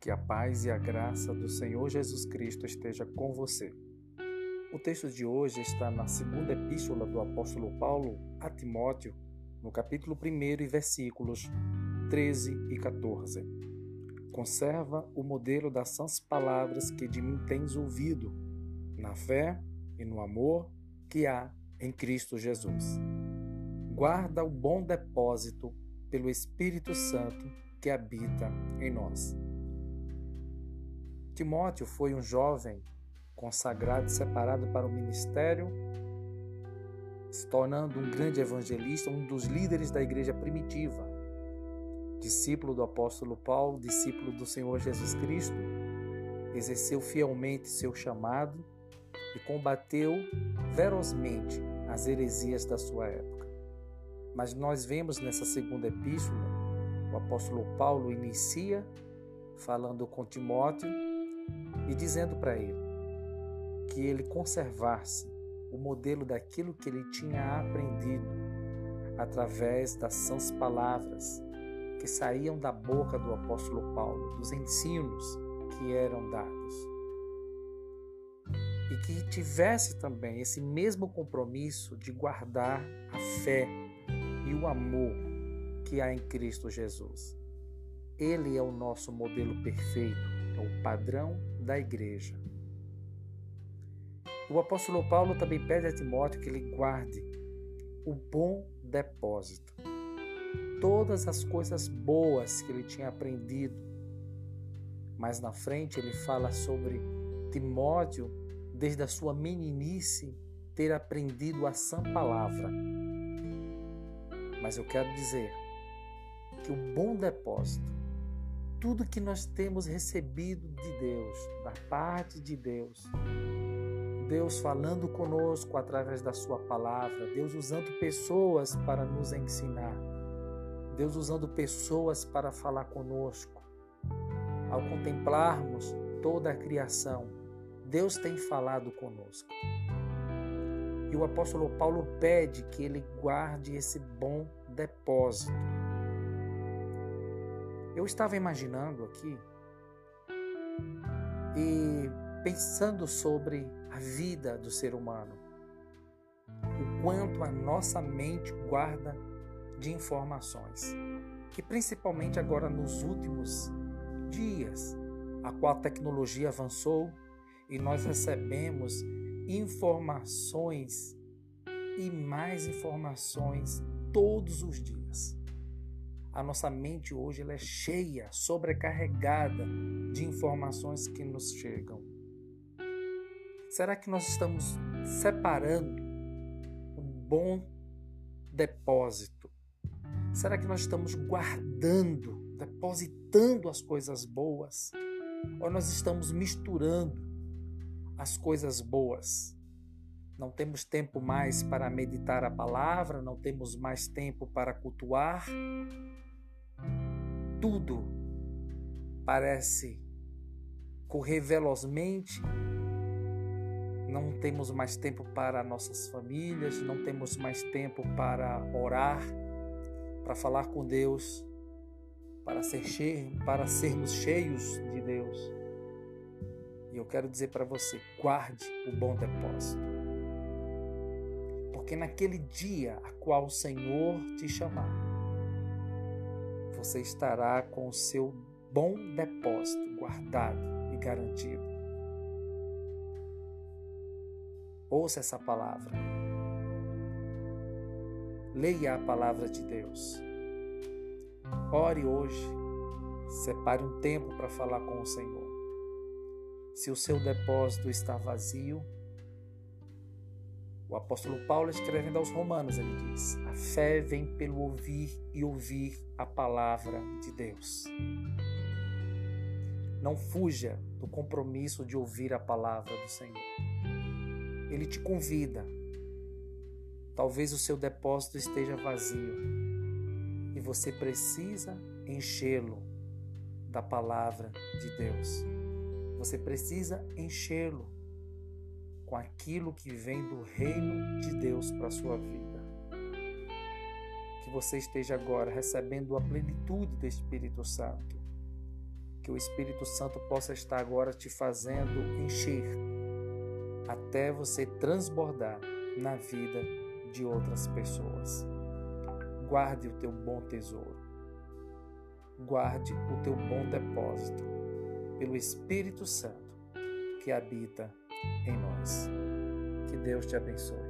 Que a paz e a graça do Senhor Jesus Cristo esteja com você. O texto de hoje está na segunda epístola do apóstolo Paulo a Timóteo, no capítulo 1 e versículos 13 e 14. Conserva o modelo das sãs palavras que de mim tens ouvido, na fé e no amor que há em Cristo Jesus. Guarda o bom depósito pelo Espírito Santo que habita em nós. Timóteo foi um jovem consagrado e separado para o ministério, se tornando um grande evangelista, um dos líderes da igreja primitiva. Discípulo do apóstolo Paulo, discípulo do Senhor Jesus Cristo, exerceu fielmente seu chamado e combateu ferozmente as heresias da sua época. Mas nós vemos nessa segunda epístola, o apóstolo Paulo inicia falando com Timóteo e dizendo para ele que ele conservasse o modelo daquilo que ele tinha aprendido através das sãs palavras que saíam da boca do apóstolo Paulo, dos ensinos que eram dados. E que tivesse também esse mesmo compromisso de guardar a fé e o amor que há em Cristo Jesus. Ele é o nosso modelo perfeito é o padrão da igreja. O apóstolo Paulo também pede a Timóteo que ele guarde o bom depósito. Todas as coisas boas que ele tinha aprendido. Mas na frente ele fala sobre Timóteo, desde a sua meninice, ter aprendido a sã palavra. Mas eu quero dizer que o bom depósito tudo que nós temos recebido de Deus, da parte de Deus. Deus falando conosco através da Sua palavra, Deus usando pessoas para nos ensinar, Deus usando pessoas para falar conosco. Ao contemplarmos toda a criação, Deus tem falado conosco. E o apóstolo Paulo pede que ele guarde esse bom depósito eu estava imaginando aqui e pensando sobre a vida do ser humano, o quanto a nossa mente guarda de informações, e principalmente agora nos últimos dias, a qual a tecnologia avançou e nós recebemos informações e mais informações todos os dias. A nossa mente hoje ela é cheia, sobrecarregada de informações que nos chegam. Será que nós estamos separando um bom depósito? Será que nós estamos guardando, depositando as coisas boas? Ou nós estamos misturando as coisas boas? Não temos tempo mais para meditar a palavra, não temos mais tempo para cultuar, tudo parece correr velozmente. Não temos mais tempo para nossas famílias, não temos mais tempo para orar, para falar com Deus, para ser cheio, para sermos cheios de Deus. E eu quero dizer para você, guarde o bom depósito. Porque naquele dia a qual o Senhor te chamar, você estará com o seu bom depósito guardado e garantido. Ouça essa palavra. Leia a palavra de Deus. Ore hoje. Separe um tempo para falar com o Senhor. Se o seu depósito está vazio, o apóstolo Paulo, escrevendo aos Romanos, ele diz: A fé vem pelo ouvir e ouvir a palavra de Deus. Não fuja do compromisso de ouvir a palavra do Senhor. Ele te convida. Talvez o seu depósito esteja vazio e você precisa enchê-lo da palavra de Deus. Você precisa enchê-lo com aquilo que vem do reino de Deus para a sua vida. Que você esteja agora recebendo a plenitude do Espírito Santo. Que o Espírito Santo possa estar agora te fazendo encher até você transbordar na vida de outras pessoas. Guarde o teu bom tesouro. Guarde o teu bom depósito pelo Espírito Santo que habita em nós. Que Deus te abençoe.